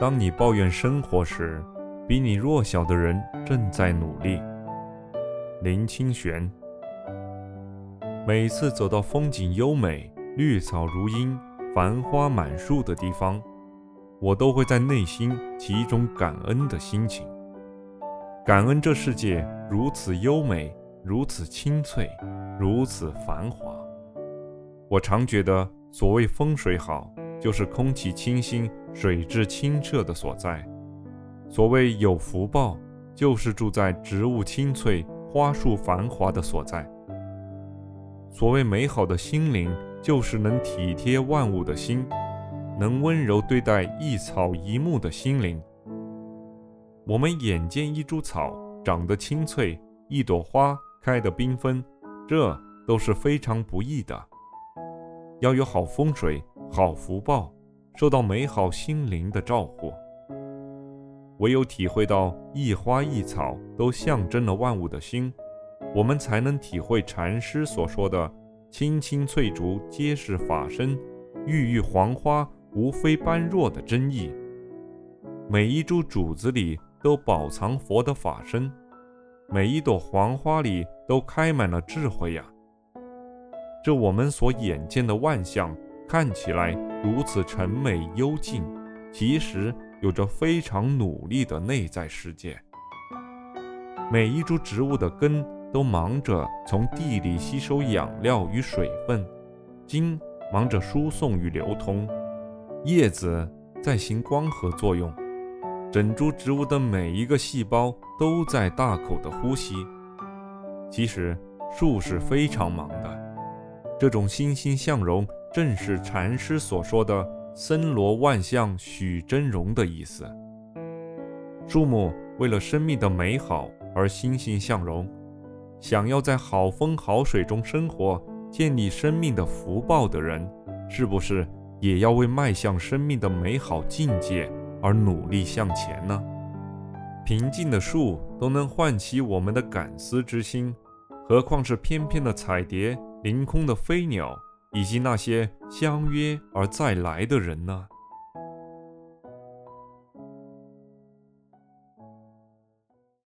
当你抱怨生活时，比你弱小的人正在努力。林清玄。每次走到风景优美、绿草如茵、繁花满树的地方，我都会在内心起一种感恩的心情。感恩这世界如此优美，如此清脆，如此繁华。我常觉得，所谓风水好，就是空气清新、水质清澈的所在；所谓有福报，就是住在植物青翠、花树繁华的所在；所谓美好的心灵，就是能体贴万物的心，能温柔对待一草一木的心灵。我们眼见一株草长得青翠，一朵花开得缤纷，这都是非常不易的。要有好风水、好福报，受到美好心灵的照护。唯有体会到一花一草都象征了万物的心，我们才能体会禅师所说的“青青翠竹皆是法身，郁郁黄花无非般若”的真意。每一株竹子里都饱藏佛的法身，每一朵黄花里都开满了智慧呀。这我们所眼见的万象看起来如此沉美幽静，其实有着非常努力的内在世界。每一株植物的根都忙着从地里吸收养料与水分，茎忙着输送与流通，叶子在行光合作用，整株植物的每一个细胞都在大口的呼吸。其实树是非常忙的。这种欣欣向荣，正是禅师所说的“森罗万象许真容”的意思。树木为了生命的美好而欣欣向荣，想要在好风好水中生活、建立生命的福报的人，是不是也要为迈向生命的美好境界而努力向前呢？平静的树都能唤起我们的感思之心，何况是翩翩的彩蝶？凌空的飞鸟，以及那些相约而再来的人呢？